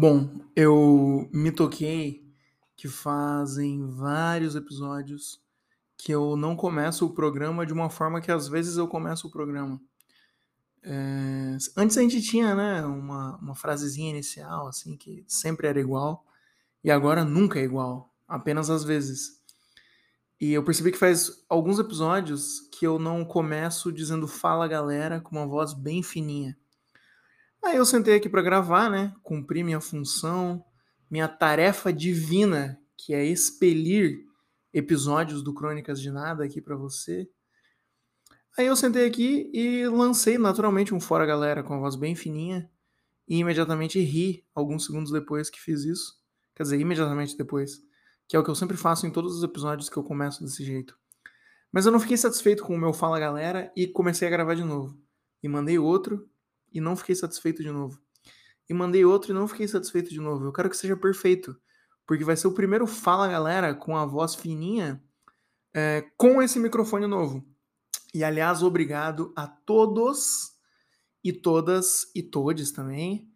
Bom, eu me toquei que fazem vários episódios que eu não começo o programa de uma forma que às vezes eu começo o programa. É, antes a gente tinha, né, uma, uma frasezinha inicial, assim, que sempre era igual, e agora nunca é igual, apenas às vezes. E eu percebi que faz alguns episódios que eu não começo dizendo fala galera com uma voz bem fininha. Aí eu sentei aqui para gravar, né? Cumpri minha função, minha tarefa divina, que é expelir episódios do Crônicas de Nada aqui para você. Aí eu sentei aqui e lancei naturalmente um fora galera com a voz bem fininha e imediatamente ri alguns segundos depois que fiz isso. Quer dizer, imediatamente depois, que é o que eu sempre faço em todos os episódios que eu começo desse jeito. Mas eu não fiquei satisfeito com o meu fala galera e comecei a gravar de novo. E mandei outro e não fiquei satisfeito de novo. E mandei outro e não fiquei satisfeito de novo. Eu quero que seja perfeito, porque vai ser o primeiro Fala Galera com a voz fininha é, com esse microfone novo. E aliás, obrigado a todos e todas e todes também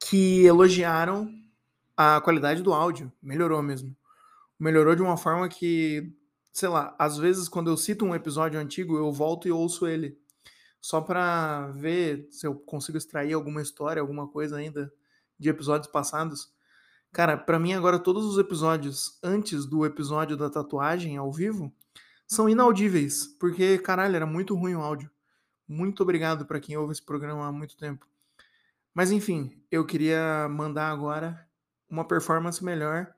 que elogiaram a qualidade do áudio. Melhorou mesmo. Melhorou de uma forma que, sei lá, às vezes quando eu cito um episódio antigo, eu volto e ouço ele só para ver se eu consigo extrair alguma história, alguma coisa ainda de episódios passados. Cara, para mim agora todos os episódios antes do episódio da tatuagem ao vivo são inaudíveis, porque caralho, era muito ruim o áudio. Muito obrigado para quem ouve esse programa há muito tempo. Mas enfim, eu queria mandar agora uma performance melhor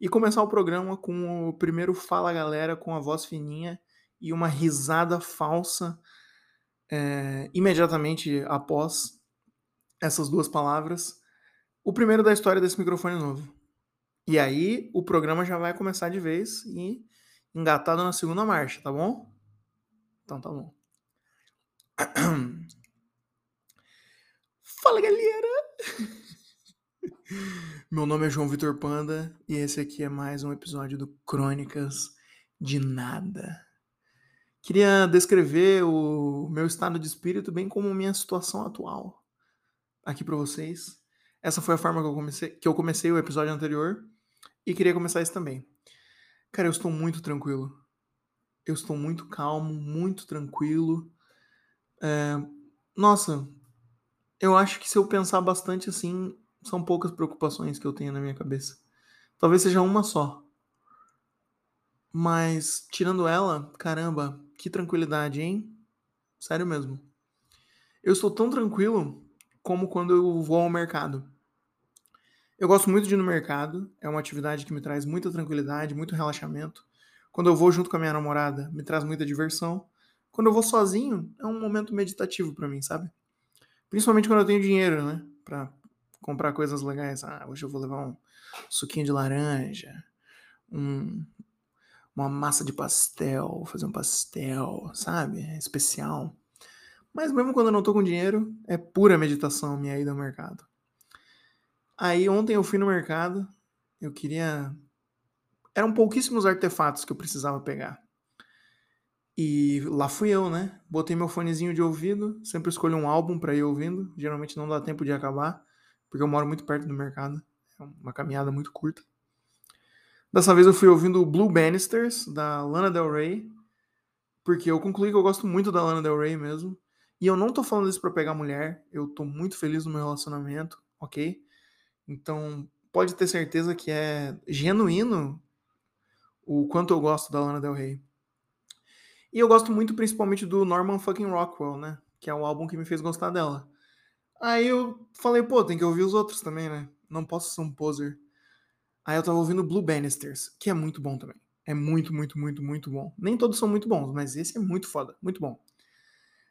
e começar o programa com o primeiro Fala Galera com a voz fininha e uma risada falsa é, imediatamente após essas duas palavras, o primeiro da história desse microfone novo. E aí o programa já vai começar de vez e engatado na segunda marcha, tá bom? Então tá bom. Fala galera! Meu nome é João Vitor Panda e esse aqui é mais um episódio do Crônicas de Nada. Queria descrever o meu estado de espírito bem como minha situação atual aqui para vocês. Essa foi a forma que eu comecei, que eu comecei o episódio anterior e queria começar esse também. Cara, eu estou muito tranquilo. Eu estou muito calmo, muito tranquilo. É... Nossa, eu acho que se eu pensar bastante assim, são poucas preocupações que eu tenho na minha cabeça. Talvez seja uma só. Mas, tirando ela, caramba, que tranquilidade, hein? Sério mesmo. Eu estou tão tranquilo como quando eu vou ao mercado. Eu gosto muito de ir no mercado, é uma atividade que me traz muita tranquilidade, muito relaxamento. Quando eu vou junto com a minha namorada, me traz muita diversão. Quando eu vou sozinho, é um momento meditativo para mim, sabe? Principalmente quando eu tenho dinheiro, né? Pra comprar coisas legais. Ah, hoje eu vou levar um suquinho de laranja, um, uma massa de pastel, fazer um pastel, sabe? É especial. Mas mesmo quando eu não tô com dinheiro, é pura meditação minha ida ao mercado. Aí ontem eu fui no mercado, eu queria. Eram pouquíssimos artefatos que eu precisava pegar. E lá fui eu, né? Botei meu fonezinho de ouvido, sempre escolho um álbum para ir ouvindo. Geralmente não dá tempo de acabar, porque eu moro muito perto do mercado. É uma caminhada muito curta. Dessa vez eu fui ouvindo Blue Bannisters, da Lana Del Rey, porque eu concluí que eu gosto muito da Lana Del Rey mesmo. E eu não tô falando isso pra pegar mulher, eu tô muito feliz no meu relacionamento, ok? Então, pode ter certeza que é genuíno o quanto eu gosto da Lana Del Rey. E eu gosto muito principalmente do Norman fucking Rockwell, né? Que é o álbum que me fez gostar dela. Aí eu falei, pô, tem que ouvir os outros também, né? Não posso ser um poser. Aí eu tava ouvindo Blue Bannisters, que é muito bom também. É muito, muito, muito, muito bom. Nem todos são muito bons, mas esse é muito foda, muito bom.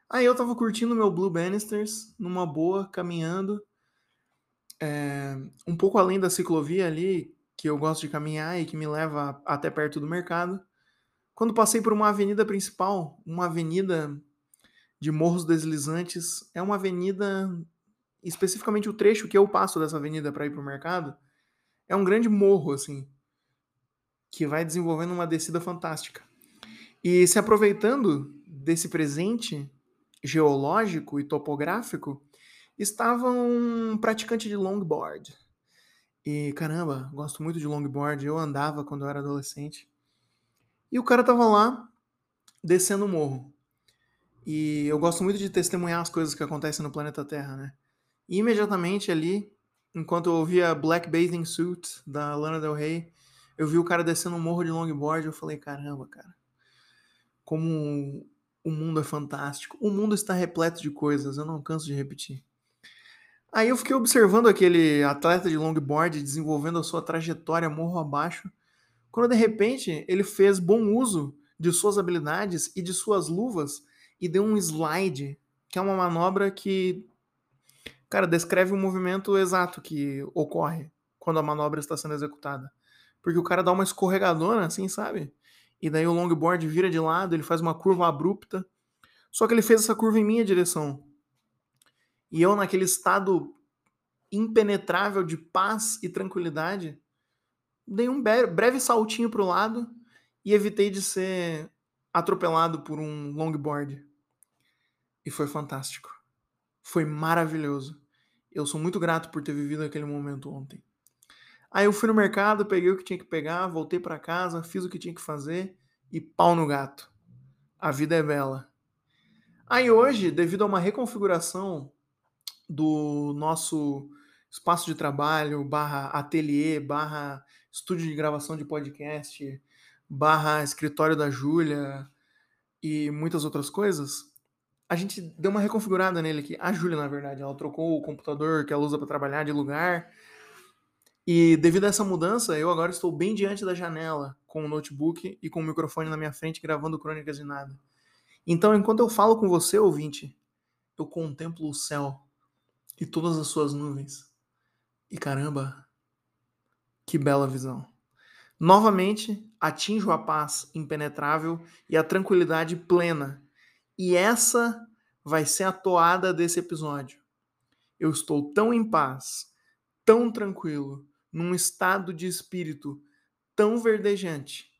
Aí eu tava curtindo meu Blue Bannisters, numa boa, caminhando. É, um pouco além da ciclovia ali, que eu gosto de caminhar e que me leva até perto do mercado. Quando passei por uma avenida principal, uma avenida de morros deslizantes, é uma avenida, especificamente o trecho que eu passo dessa avenida para ir pro mercado, é um grande morro, assim, que vai desenvolvendo uma descida fantástica. E se aproveitando desse presente geológico e topográfico, estava um praticante de longboard. E caramba, gosto muito de longboard. Eu andava quando eu era adolescente. E o cara tava lá descendo o morro. E eu gosto muito de testemunhar as coisas que acontecem no planeta Terra, né? E imediatamente ali, enquanto eu ouvia Black Bathing Suit da Lana Del Rey, eu vi o cara descendo um morro de longboard. Eu falei, caramba, cara, como o mundo é fantástico. O mundo está repleto de coisas, eu não canso de repetir. Aí eu fiquei observando aquele atleta de longboard desenvolvendo a sua trajetória morro abaixo, quando de repente ele fez bom uso de suas habilidades e de suas luvas e deu um slide, que é uma manobra que, cara, descreve o movimento exato que ocorre quando a manobra está sendo executada. Porque o cara dá uma escorregadona, assim, sabe? E daí o longboard vira de lado, ele faz uma curva abrupta. Só que ele fez essa curva em minha direção. E eu, naquele estado impenetrável de paz e tranquilidade, dei um breve saltinho para o lado e evitei de ser atropelado por um longboard. E foi fantástico. Foi maravilhoso. Eu sou muito grato por ter vivido aquele momento ontem. Aí eu fui no mercado, peguei o que tinha que pegar, voltei para casa, fiz o que tinha que fazer e pau no gato. A vida é bela. Aí hoje, devido a uma reconfiguração do nosso espaço de trabalho, barra ateliê, barra estúdio de gravação de podcast, barra escritório da Júlia e muitas outras coisas, a gente deu uma reconfigurada nele aqui. A Júlia, na verdade, ela trocou o computador que ela usa para trabalhar de lugar. E devido a essa mudança, eu agora estou bem diante da janela, com o notebook e com o microfone na minha frente, gravando Crônicas de Nada. Então, enquanto eu falo com você, ouvinte, eu contemplo o céu e todas as suas nuvens. E caramba, que bela visão. Novamente, atinjo a paz impenetrável e a tranquilidade plena. E essa vai ser a toada desse episódio. Eu estou tão em paz, tão tranquilo, num estado de espírito tão verdejante,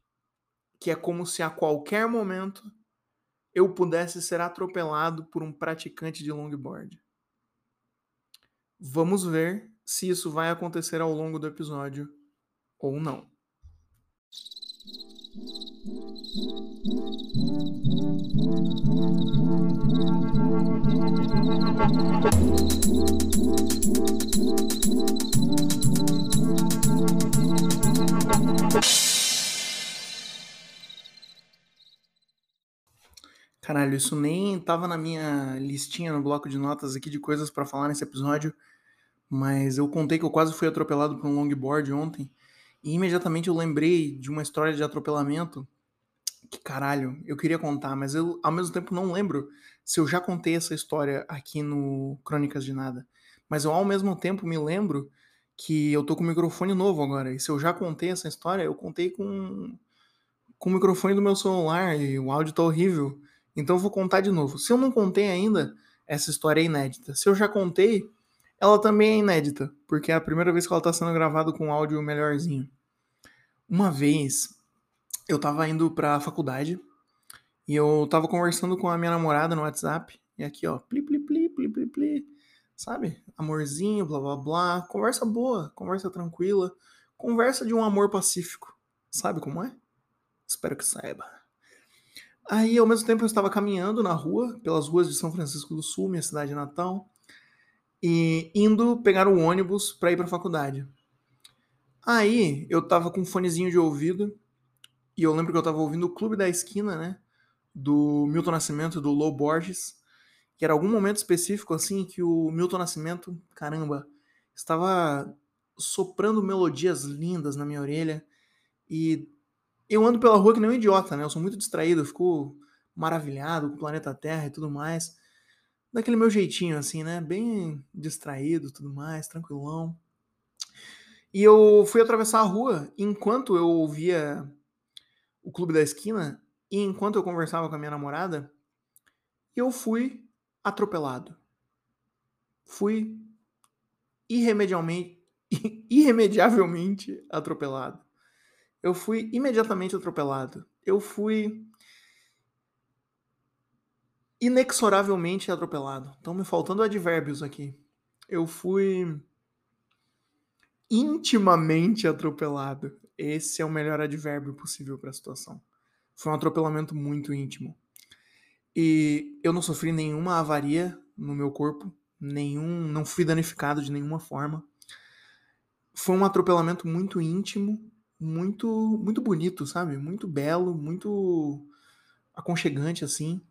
que é como se a qualquer momento eu pudesse ser atropelado por um praticante de longboard. Vamos ver se isso vai acontecer ao longo do episódio ou não. Caralho, isso nem tava na minha listinha no bloco de notas aqui de coisas para falar nesse episódio, mas eu contei que eu quase fui atropelado por um longboard ontem e imediatamente eu lembrei de uma história de atropelamento que caralho, eu queria contar, mas eu ao mesmo tempo não lembro se eu já contei essa história aqui no Crônicas de Nada. Mas eu ao mesmo tempo me lembro que eu tô com um microfone novo agora. E se eu já contei essa história, eu contei com, com o microfone do meu celular e o áudio tá horrível. Então eu vou contar de novo. Se eu não contei ainda, essa história é inédita. Se eu já contei, ela também é inédita, porque é a primeira vez que ela está sendo gravada com áudio melhorzinho. Uma vez eu estava indo para a faculdade e eu estava conversando com a minha namorada no WhatsApp, e aqui ó, pli pli pli pli pli pli, sabe? Amorzinho, blá blá blá, conversa boa, conversa tranquila, conversa de um amor pacífico. Sabe como é? Espero que saiba. Aí, ao mesmo tempo, eu estava caminhando na rua, pelas ruas de São Francisco do Sul, minha cidade natal, e indo pegar o ônibus para ir para a faculdade. Aí, eu tava com um fonezinho de ouvido, e eu lembro que eu tava ouvindo o Clube da Esquina, né? Do Milton Nascimento, do Low Borges, que era algum momento específico, assim, que o Milton Nascimento, caramba, estava soprando melodias lindas na minha orelha, e eu ando pela rua que nem um idiota, né? Eu sou muito distraído, eu fico maravilhado com o planeta Terra e tudo mais. Daquele meu jeitinho, assim, né? Bem distraído tudo mais, tranquilão. E eu fui atravessar a rua enquanto eu ouvia o Clube da Esquina e enquanto eu conversava com a minha namorada, eu fui atropelado. Fui irremediavelmente, irremediavelmente atropelado. Eu fui imediatamente atropelado. Eu fui inexoravelmente atropelado. Estão me faltando advérbios aqui. Eu fui intimamente atropelado. Esse é o melhor advérbio possível para a situação. Foi um atropelamento muito íntimo. E eu não sofri nenhuma avaria no meu corpo, nenhum, não fui danificado de nenhuma forma. Foi um atropelamento muito íntimo, muito muito bonito, sabe? Muito belo, muito aconchegante assim.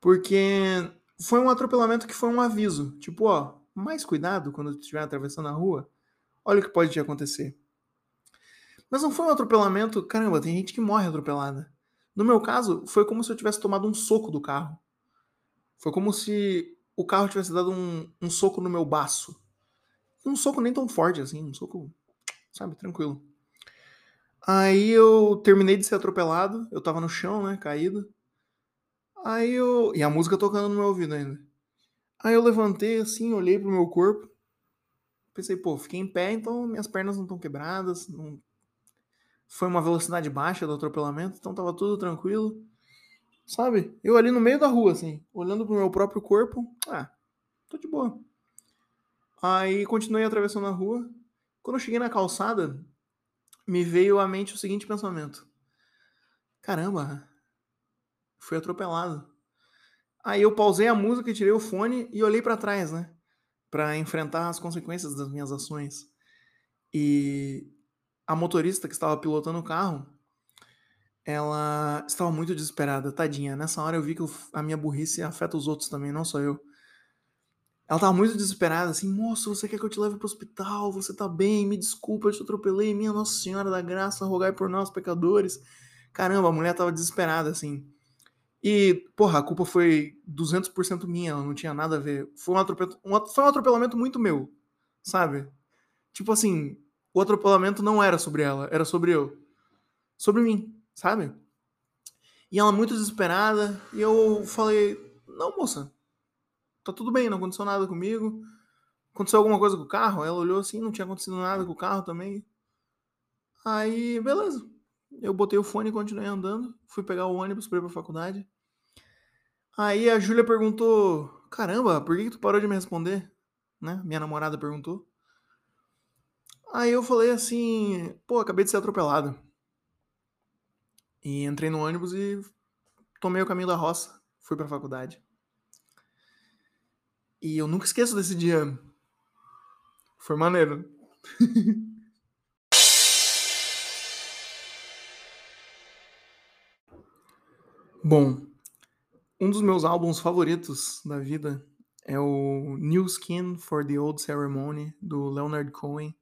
Porque foi um atropelamento que foi um aviso, tipo, ó, mais cuidado quando estiver atravessando a rua. Olha o que pode te acontecer. Mas não foi um atropelamento, caramba, tem gente que morre atropelada. No meu caso, foi como se eu tivesse tomado um soco do carro. Foi como se o carro tivesse dado um, um soco no meu baço. Um soco nem tão forte assim, um soco, sabe, tranquilo. Aí eu terminei de ser atropelado, eu tava no chão, né, caído. Aí eu. E a música tocando no meu ouvido ainda. Aí eu levantei assim, olhei pro meu corpo. Pensei, pô, fiquei em pé, então minhas pernas não estão quebradas, não foi uma velocidade baixa do atropelamento, então tava tudo tranquilo. Sabe? Eu ali no meio da rua, assim, olhando pro meu próprio corpo, ah, tô de boa. Aí continuei atravessando a rua. Quando eu cheguei na calçada, me veio à mente o seguinte pensamento: caramba, fui atropelado. Aí eu pausei a música, tirei o fone e olhei para trás, né? Para enfrentar as consequências das minhas ações. E a motorista que estava pilotando o carro, ela estava muito desesperada, tadinha. Nessa hora eu vi que a minha burrice afeta os outros também, não só eu. Ela estava muito desesperada, assim, moço, você quer que eu te leve pro hospital? Você tá bem? Me desculpa, eu te atropelei. Minha Nossa Senhora da Graça, rogai por nós, pecadores. Caramba, a mulher estava desesperada, assim. E, porra, a culpa foi 200% minha, ela não tinha nada a ver. Foi um, atropelamento, um, foi um atropelamento muito meu, sabe? Tipo assim, o atropelamento não era sobre ela, era sobre eu. Sobre mim, sabe? E ela muito desesperada, e eu falei: Não, moça, tá tudo bem, não aconteceu nada comigo. Aconteceu alguma coisa com o carro? Ela olhou assim, não tinha acontecido nada com o carro também. Aí, beleza. Eu botei o fone e continuei andando. Fui pegar o ônibus para ir pra faculdade. Aí a Júlia perguntou: Caramba, por que, que tu parou de me responder? Né? Minha namorada perguntou. Aí eu falei assim, pô, acabei de ser atropelado. E entrei no ônibus e tomei o caminho da roça, fui pra faculdade. E eu nunca esqueço desse dia. Foi maneiro. Bom, um dos meus álbuns favoritos da vida é o New Skin for the Old Ceremony, do Leonard Cohen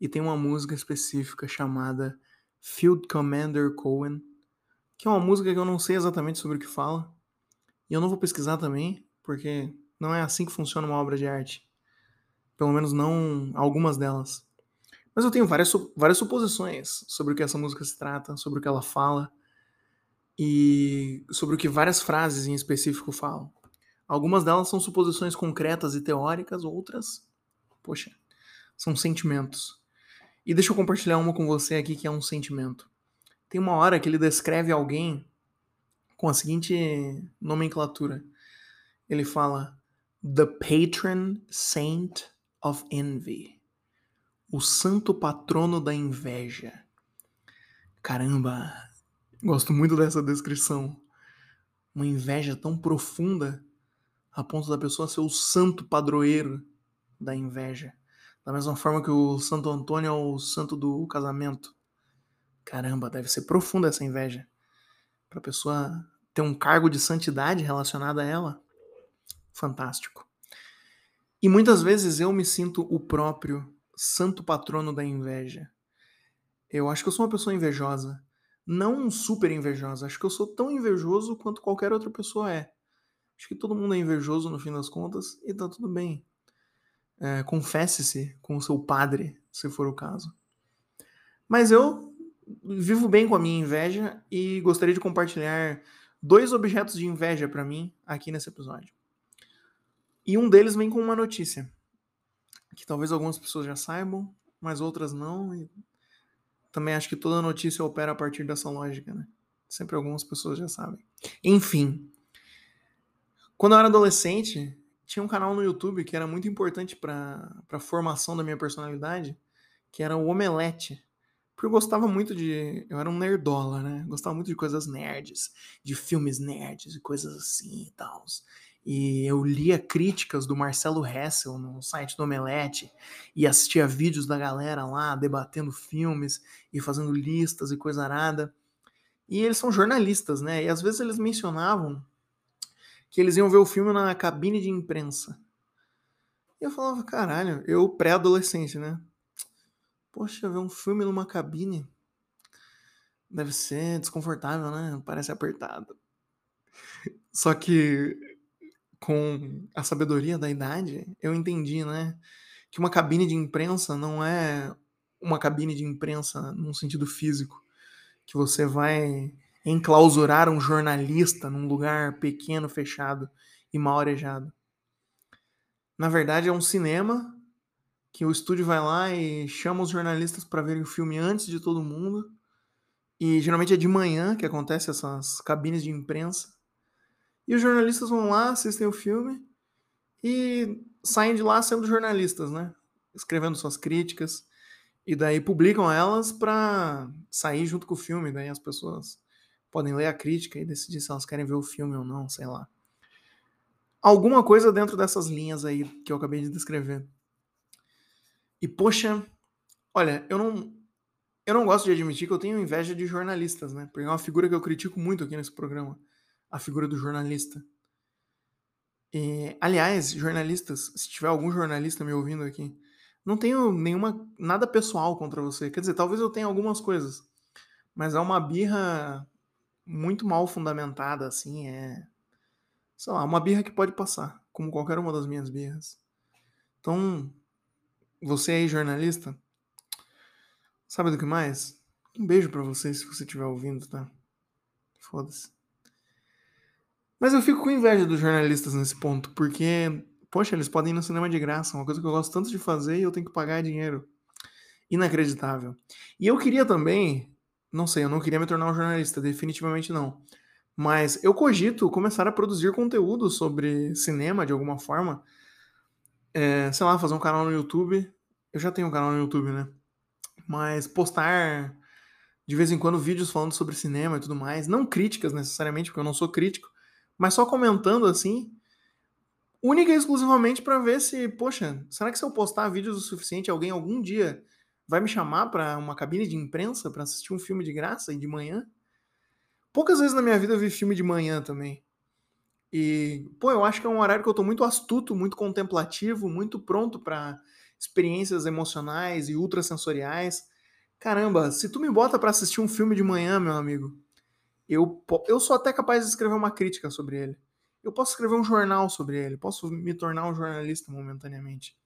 e tem uma música específica chamada Field Commander Cohen, que é uma música que eu não sei exatamente sobre o que fala, e eu não vou pesquisar também, porque não é assim que funciona uma obra de arte. Pelo menos não algumas delas. Mas eu tenho várias, várias suposições sobre o que essa música se trata, sobre o que ela fala, e sobre o que várias frases em específico falam. Algumas delas são suposições concretas e teóricas, outras, poxa, são sentimentos. E deixa eu compartilhar uma com você aqui que é um sentimento. Tem uma hora que ele descreve alguém com a seguinte nomenclatura. Ele fala: The patron saint of envy. O santo patrono da inveja. Caramba, gosto muito dessa descrição. Uma inveja tão profunda a ponto da pessoa ser o santo padroeiro da inveja. Da mesma forma que o Santo Antônio é o santo do casamento. Caramba, deve ser profunda essa inveja. Pra pessoa ter um cargo de santidade relacionado a ela. Fantástico. E muitas vezes eu me sinto o próprio santo patrono da inveja. Eu acho que eu sou uma pessoa invejosa. Não super invejosa. Acho que eu sou tão invejoso quanto qualquer outra pessoa é. Acho que todo mundo é invejoso no fim das contas e tá tudo bem. É, Confesse-se com o seu padre, se for o caso. Mas eu vivo bem com a minha inveja e gostaria de compartilhar dois objetos de inveja para mim aqui nesse episódio. E um deles vem com uma notícia que talvez algumas pessoas já saibam, mas outras não. E também acho que toda notícia opera a partir dessa lógica, né? Sempre algumas pessoas já sabem. Enfim, quando eu era adolescente, tinha um canal no YouTube que era muito importante para a formação da minha personalidade, que era o Omelete. Porque eu gostava muito de. Eu era um nerdola, né? Gostava muito de coisas nerds, de filmes nerds e coisas assim e tal. E eu lia críticas do Marcelo Hessel no site do Omelete e assistia vídeos da galera lá debatendo filmes e fazendo listas e coisa arada. E eles são jornalistas, né? E às vezes eles mencionavam que eles iam ver o filme na cabine de imprensa. E eu falava, caralho, eu pré-adolescente, né? Poxa, ver um filme numa cabine deve ser desconfortável, né? Parece apertado. Só que com a sabedoria da idade, eu entendi, né? Que uma cabine de imprensa não é uma cabine de imprensa num sentido físico, que você vai enclausurar um jornalista num lugar pequeno, fechado e mal arejado. Na verdade, é um cinema que o estúdio vai lá e chama os jornalistas para verem o filme antes de todo mundo. E geralmente é de manhã que acontece essas cabines de imprensa. E os jornalistas vão lá, assistem o filme e saem de lá sendo jornalistas, né? Escrevendo suas críticas. E daí publicam elas para sair junto com o filme. Daí as pessoas podem ler a crítica e decidir se elas querem ver o filme ou não, sei lá. Alguma coisa dentro dessas linhas aí que eu acabei de descrever. E poxa, olha, eu não eu não gosto de admitir que eu tenho inveja de jornalistas, né? Porque é uma figura que eu critico muito aqui nesse programa, a figura do jornalista. E, aliás, jornalistas, se tiver algum jornalista me ouvindo aqui, não tenho nenhuma nada pessoal contra você. Quer dizer, talvez eu tenha algumas coisas, mas é uma birra muito mal fundamentada, assim, é sei lá, uma birra que pode passar, como qualquer uma das minhas birras. Então, você aí, jornalista, sabe do que mais? Um beijo para você se você estiver ouvindo, tá? Foda-se. Mas eu fico com inveja dos jornalistas nesse ponto, porque, poxa, eles podem ir no cinema de graça, uma coisa que eu gosto tanto de fazer e eu tenho que pagar dinheiro. Inacreditável. E eu queria também, não sei, eu não queria me tornar um jornalista, definitivamente não. Mas eu cogito começar a produzir conteúdo sobre cinema de alguma forma é, sei lá, fazer um canal no YouTube. Eu já tenho um canal no YouTube, né? Mas postar de vez em quando vídeos falando sobre cinema e tudo mais. Não críticas necessariamente, porque eu não sou crítico, mas só comentando assim, única e exclusivamente para ver se, poxa, será que se eu postar vídeos o suficiente, alguém algum dia vai me chamar para uma cabine de imprensa para assistir um filme de graça e de manhã? Poucas vezes na minha vida eu vi filme de manhã também. E, pô, eu acho que é um horário que eu tô muito astuto, muito contemplativo, muito pronto para experiências emocionais e ultrasensoriais. Caramba, se tu me bota para assistir um filme de manhã, meu amigo, eu, eu sou até capaz de escrever uma crítica sobre ele. Eu posso escrever um jornal sobre ele, posso me tornar um jornalista momentaneamente.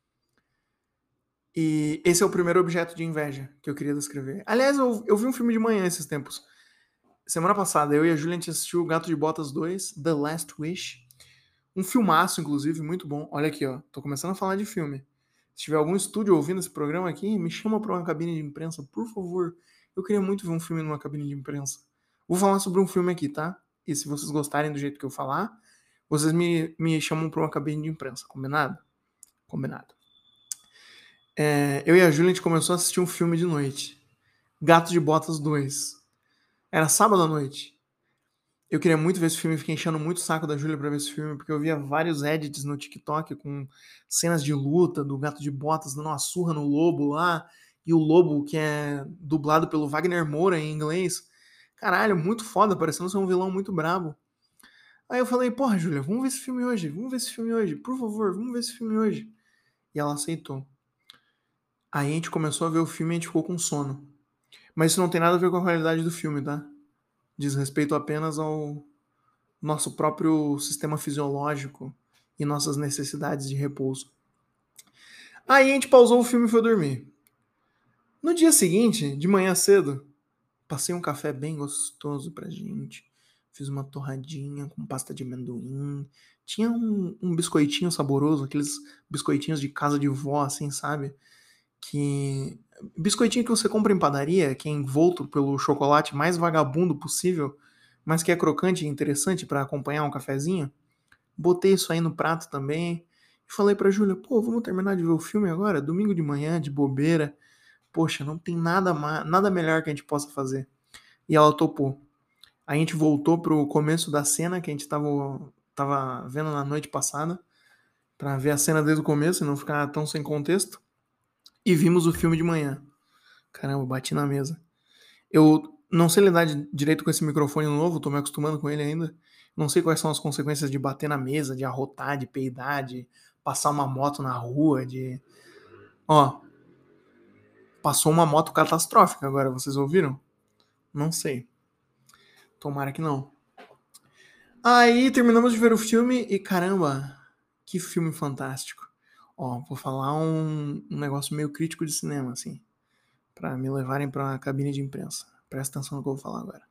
E esse é o primeiro objeto de inveja que eu queria descrever. Aliás, eu, eu vi um filme de manhã esses tempos. Semana passada, eu e a Julia assistiu Gato de Botas 2, The Last Wish. Um filmaço, inclusive, muito bom. Olha aqui, ó. Tô começando a falar de filme. Se tiver algum estúdio ouvindo esse programa aqui, me chama para uma cabine de imprensa, por favor. Eu queria muito ver um filme numa cabine de imprensa. Vou falar sobre um filme aqui, tá? E se vocês gostarem do jeito que eu falar, vocês me, me chamam para uma cabine de imprensa. Combinado? Combinado. É, eu e a Julia a gente começou a assistir um filme de noite. Gato de Botas 2. Era sábado à noite. Eu queria muito ver esse filme, fiquei enchendo muito o saco da Júlia pra ver esse filme, porque eu via vários edits no TikTok com cenas de luta do gato de botas dando uma surra no lobo lá, e o lobo que é dublado pelo Wagner Moura em inglês. Caralho, muito foda, parecendo ser um vilão muito brabo. Aí eu falei, porra, Júlia, vamos ver esse filme hoje, vamos ver esse filme hoje, por favor, vamos ver esse filme hoje. E ela aceitou. Aí a gente começou a ver o filme e a gente ficou com sono. Mas isso não tem nada a ver com a qualidade do filme, tá? Diz respeito apenas ao nosso próprio sistema fisiológico e nossas necessidades de repouso. Aí a gente pausou o filme e foi dormir. No dia seguinte, de manhã cedo, passei um café bem gostoso pra gente. Fiz uma torradinha com pasta de amendoim. Tinha um, um biscoitinho saboroso, aqueles biscoitinhos de casa de vó, assim, sabe? Que biscoitinho que você compra em padaria, que é envolto pelo chocolate mais vagabundo possível, mas que é crocante e interessante para acompanhar um cafezinho. Botei isso aí no prato também. E falei pra Júlia, pô, vamos terminar de ver o filme agora? Domingo de manhã, de bobeira. poxa, não tem nada, nada melhor que a gente possa fazer. E ela topou. A gente voltou pro começo da cena que a gente tava, tava vendo na noite passada, para ver a cena desde o começo e não ficar tão sem contexto. E vimos o filme de manhã. Caramba, bati na mesa. Eu não sei lidar direito com esse microfone novo, tô me acostumando com ele ainda. Não sei quais são as consequências de bater na mesa, de arrotar, de peidar, de passar uma moto na rua, de. Ó. Passou uma moto catastrófica agora, vocês ouviram? Não sei. Tomara que não. Aí terminamos de ver o filme e caramba, que filme fantástico. Ó, vou falar um, um negócio meio crítico de cinema, assim, para me levarem para a cabine de imprensa. Presta atenção no que eu vou falar agora.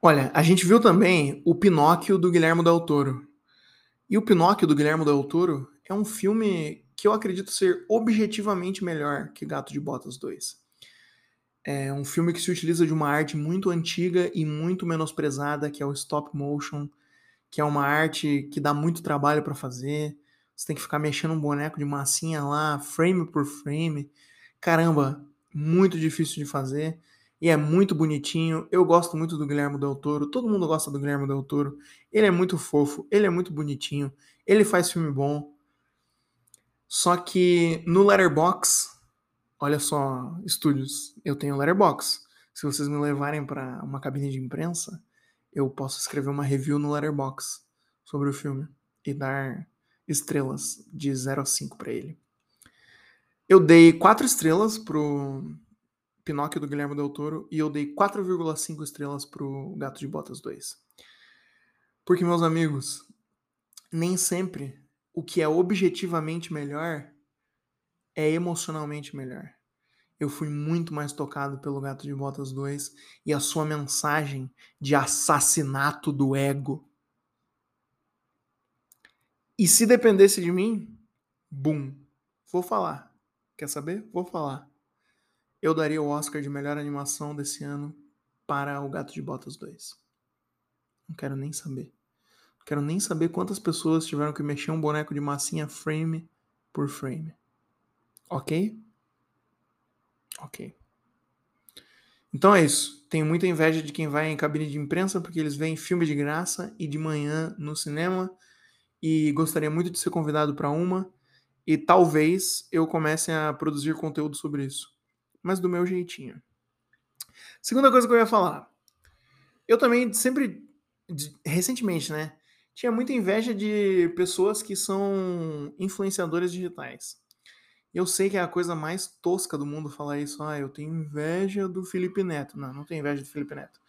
Olha, a gente viu também o Pinóquio do Guilherme Del Toro. E o Pinóquio do Guilherme Del Toro é um filme que eu acredito ser objetivamente melhor que Gato de Botas 2. É um filme que se utiliza de uma arte muito antiga e muito menosprezada, que é o stop motion, que é uma arte que dá muito trabalho para fazer. Você tem que ficar mexendo um boneco de massinha lá, frame por frame. Caramba, muito difícil de fazer e é muito bonitinho. Eu gosto muito do Guilherme Del Toro, todo mundo gosta do Guilherme Del Toro. Ele é muito fofo, ele é muito bonitinho, ele faz filme bom. Só que no Letterbox, olha só, estúdios, eu tenho Letterbox. Se vocês me levarem para uma cabine de imprensa, eu posso escrever uma review no Letterbox sobre o filme e dar estrelas de 0 a 5 para ele. Eu dei 4 estrelas pro Pinóquio do Guilherme Del Toro e eu dei 4,5 estrelas pro Gato de Botas 2. Porque, meus amigos, nem sempre o que é objetivamente melhor é emocionalmente melhor. Eu fui muito mais tocado pelo Gato de Botas 2 e a sua mensagem de assassinato do ego. E se dependesse de mim, bum, vou falar. Quer saber? Vou falar eu daria o Oscar de melhor animação desse ano para O Gato de Botas 2. Não quero nem saber. Não quero nem saber quantas pessoas tiveram que mexer um boneco de massinha frame por frame. Ok? Ok. Então é isso. Tenho muita inveja de quem vai em cabine de imprensa porque eles veem filme de graça e de manhã no cinema. E gostaria muito de ser convidado para uma. E talvez eu comece a produzir conteúdo sobre isso mas do meu jeitinho. Segunda coisa que eu ia falar. Eu também sempre, recentemente, né? Tinha muita inveja de pessoas que são influenciadores digitais. Eu sei que é a coisa mais tosca do mundo falar isso. Ah, eu tenho inveja do Felipe Neto. Não, não tenho inveja do Felipe Neto.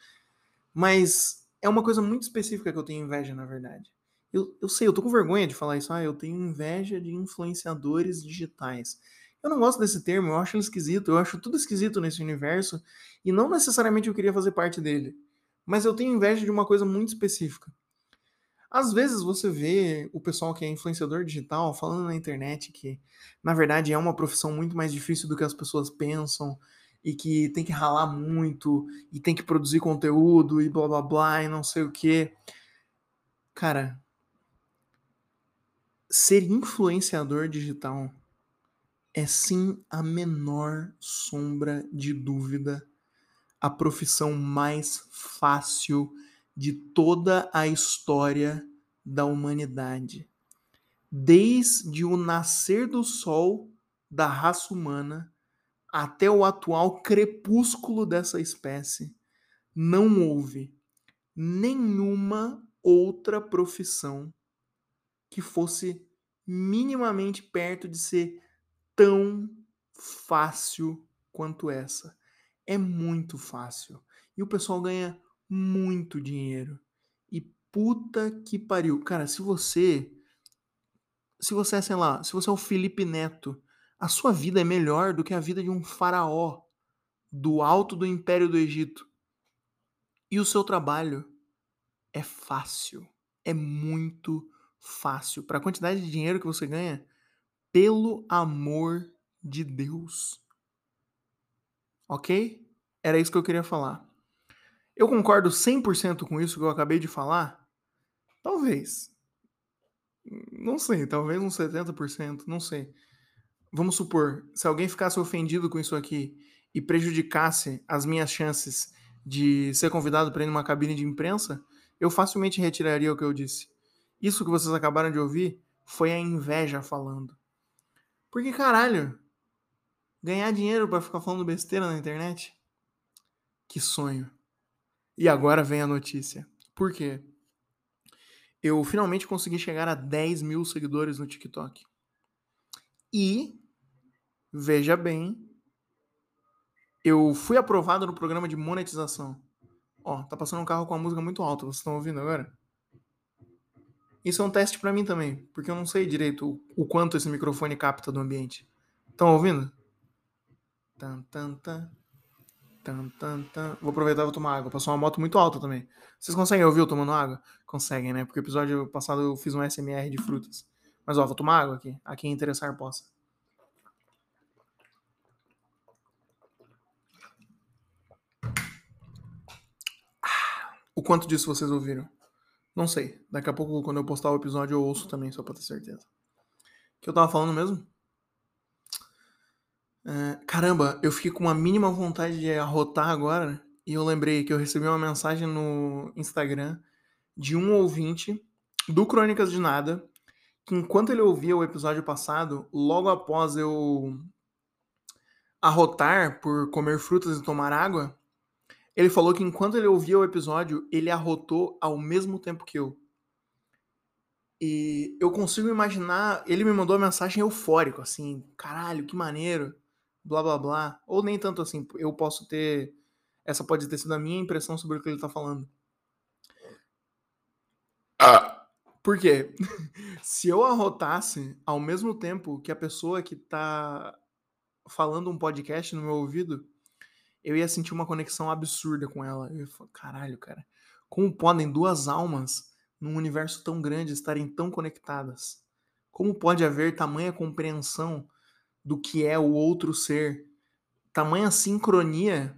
Mas é uma coisa muito específica que eu tenho inveja, na verdade. Eu, eu sei, eu tô com vergonha de falar isso. Ah, eu tenho inveja de influenciadores digitais. Eu não gosto desse termo, eu acho ele esquisito, eu acho tudo esquisito nesse universo e não necessariamente eu queria fazer parte dele. Mas eu tenho inveja de uma coisa muito específica. Às vezes você vê o pessoal que é influenciador digital falando na internet que, na verdade, é uma profissão muito mais difícil do que as pessoas pensam e que tem que ralar muito e tem que produzir conteúdo e blá blá blá e não sei o que. Cara, ser influenciador digital é sim a menor sombra de dúvida a profissão mais fácil de toda a história da humanidade. Desde o nascer do sol da raça humana até o atual crepúsculo dessa espécie, não houve nenhuma outra profissão que fosse minimamente perto de ser tão fácil quanto essa. É muito fácil. E o pessoal ganha muito dinheiro. E puta que pariu. Cara, se você. Se você é, sei lá, se você é o Felipe Neto, a sua vida é melhor do que a vida de um faraó do alto do Império do Egito. E o seu trabalho é fácil. É muito fácil. Para a quantidade de dinheiro que você ganha, pelo amor de Deus. Ok? Era isso que eu queria falar. Eu concordo 100% com isso que eu acabei de falar? Talvez. Não sei, talvez uns 70%, não sei. vamos supor, se alguém ficasse ofendido com isso aqui e prejudicasse as minhas chances de ser convidado para ir numa cabine de imprensa, eu facilmente retiraria o que eu disse. Isso que vocês acabaram de ouvir foi a inveja falando. Porque caralho, ganhar dinheiro para ficar falando besteira na internet? Que sonho. E agora vem a notícia. Por quê? Eu finalmente consegui chegar a 10 mil seguidores no TikTok. E, veja bem, eu fui aprovado no programa de monetização. Ó, tá passando um carro com a música muito alta, vocês estão ouvindo agora? Isso é um teste para mim também, porque eu não sei direito o, quanto esse microfone capta do ambiente. Estão ouvindo? Tan, tan, tan. Tan, tan, tan. Vou aproveitar e vou tomar água. Passou uma moto muito alta também. Vocês conseguem ouvir eu tomando água? Conseguem, né? Porque o episódio passado eu fiz um SMR de frutas. Mas ó, vou tomar água aqui. A quem interessar possa. O quanto disso vocês ouviram? Não sei. Daqui a pouco, quando eu postar o episódio, eu ouço também, só pra ter certeza. O que eu tava falando mesmo? É, caramba, eu fiquei com uma mínima vontade de arrotar agora. E eu lembrei que eu recebi uma mensagem no Instagram de um ouvinte do Crônicas de Nada. Que enquanto ele ouvia o episódio passado, logo após eu arrotar por comer frutas e tomar água, ele falou que enquanto ele ouvia o episódio, ele arrotou ao mesmo tempo que eu. E eu consigo imaginar, ele me mandou uma mensagem eufórico, assim, caralho, que maneiro, blá blá blá. Ou nem tanto assim, eu posso ter. Essa pode ter sido a minha impressão sobre o que ele tá falando. Ah. Por quê? Se eu arrotasse ao mesmo tempo que a pessoa que tá falando um podcast no meu ouvido, eu ia sentir uma conexão absurda com ela. Eu ia falar, caralho, cara, como podem duas almas num universo tão grande estarem tão conectadas? Como pode haver tamanha compreensão do que é o outro ser? Tamanha sincronia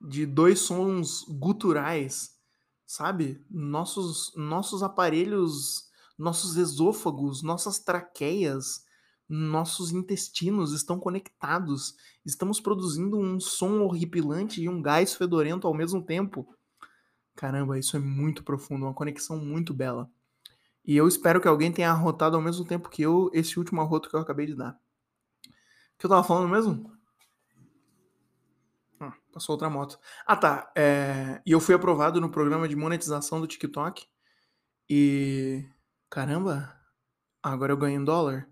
de dois sons guturais, sabe? Nossos nossos aparelhos, nossos esôfagos, nossas traqueias, nossos intestinos estão conectados. Estamos produzindo um som horripilante e um gás fedorento ao mesmo tempo. Caramba, isso é muito profundo, uma conexão muito bela. E eu espero que alguém tenha arrotado ao mesmo tempo que eu esse último arroto que eu acabei de dar. O que eu tava falando mesmo? Ah, passou outra moto. Ah, tá. É... E eu fui aprovado no programa de monetização do TikTok. E. Caramba, agora eu ganho em dólar.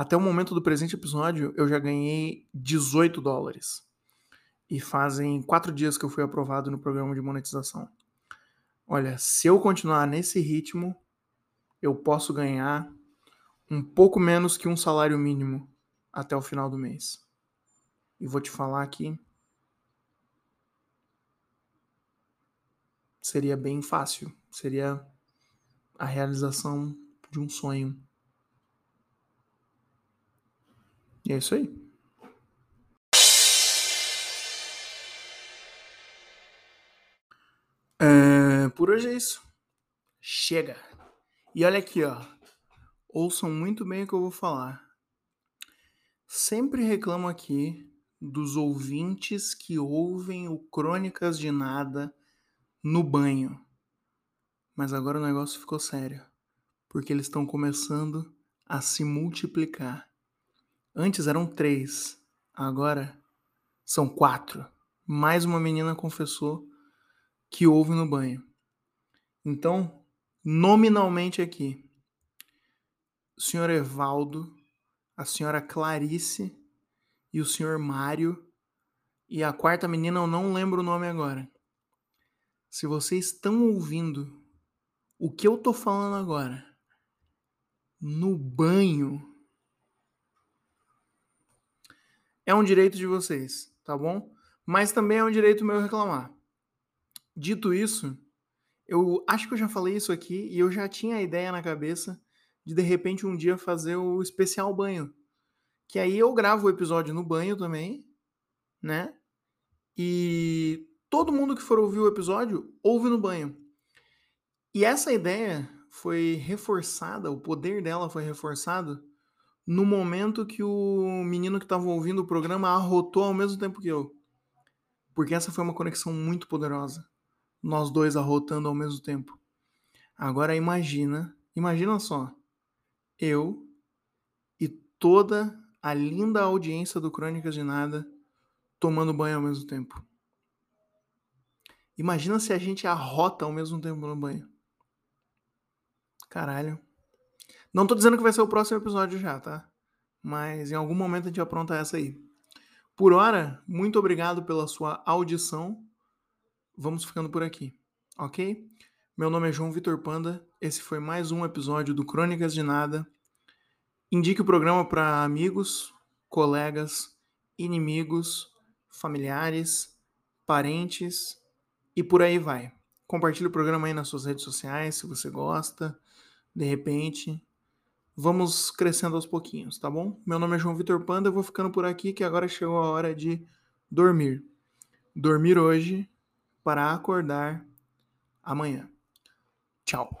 Até o momento do presente episódio, eu já ganhei 18 dólares. E fazem quatro dias que eu fui aprovado no programa de monetização. Olha, se eu continuar nesse ritmo, eu posso ganhar um pouco menos que um salário mínimo até o final do mês. E vou te falar que seria bem fácil, seria a realização de um sonho. E é isso aí. É, por hoje é isso. Chega. E olha aqui, ó. Ouçam muito bem o que eu vou falar. Sempre reclamo aqui dos ouvintes que ouvem o Crônicas de Nada no banho. Mas agora o negócio ficou sério. Porque eles estão começando a se multiplicar. Antes eram três, agora são quatro. Mais uma menina confessou que houve no banho. Então, nominalmente aqui, o senhor Evaldo, a senhora Clarice e o senhor Mário e a quarta menina eu não lembro o nome agora. Se vocês estão ouvindo o que eu tô falando agora no banho, é um direito de vocês, tá bom? Mas também é um direito meu reclamar. Dito isso, eu acho que eu já falei isso aqui e eu já tinha a ideia na cabeça de de repente um dia fazer o especial banho. Que aí eu gravo o episódio no banho também, né? E todo mundo que for ouvir o episódio ouve no banho. E essa ideia foi reforçada, o poder dela foi reforçado no momento que o menino que estava ouvindo o programa arrotou ao mesmo tempo que eu. Porque essa foi uma conexão muito poderosa. Nós dois arrotando ao mesmo tempo. Agora imagina, imagina só, eu e toda a linda audiência do Crônicas de Nada tomando banho ao mesmo tempo. Imagina se a gente arrota ao mesmo tempo no banho. Caralho. Não tô dizendo que vai ser o próximo episódio já, tá? Mas em algum momento a gente apronta essa aí. Por hora, muito obrigado pela sua audição. Vamos ficando por aqui, ok? Meu nome é João Vitor Panda. Esse foi mais um episódio do Crônicas de Nada. Indique o programa para amigos, colegas, inimigos, familiares, parentes e por aí vai. Compartilhe o programa aí nas suas redes sociais se você gosta. De repente, vamos crescendo aos pouquinhos, tá bom? Meu nome é João Vitor Panda, eu vou ficando por aqui que agora chegou a hora de dormir. Dormir hoje para acordar amanhã. Tchau.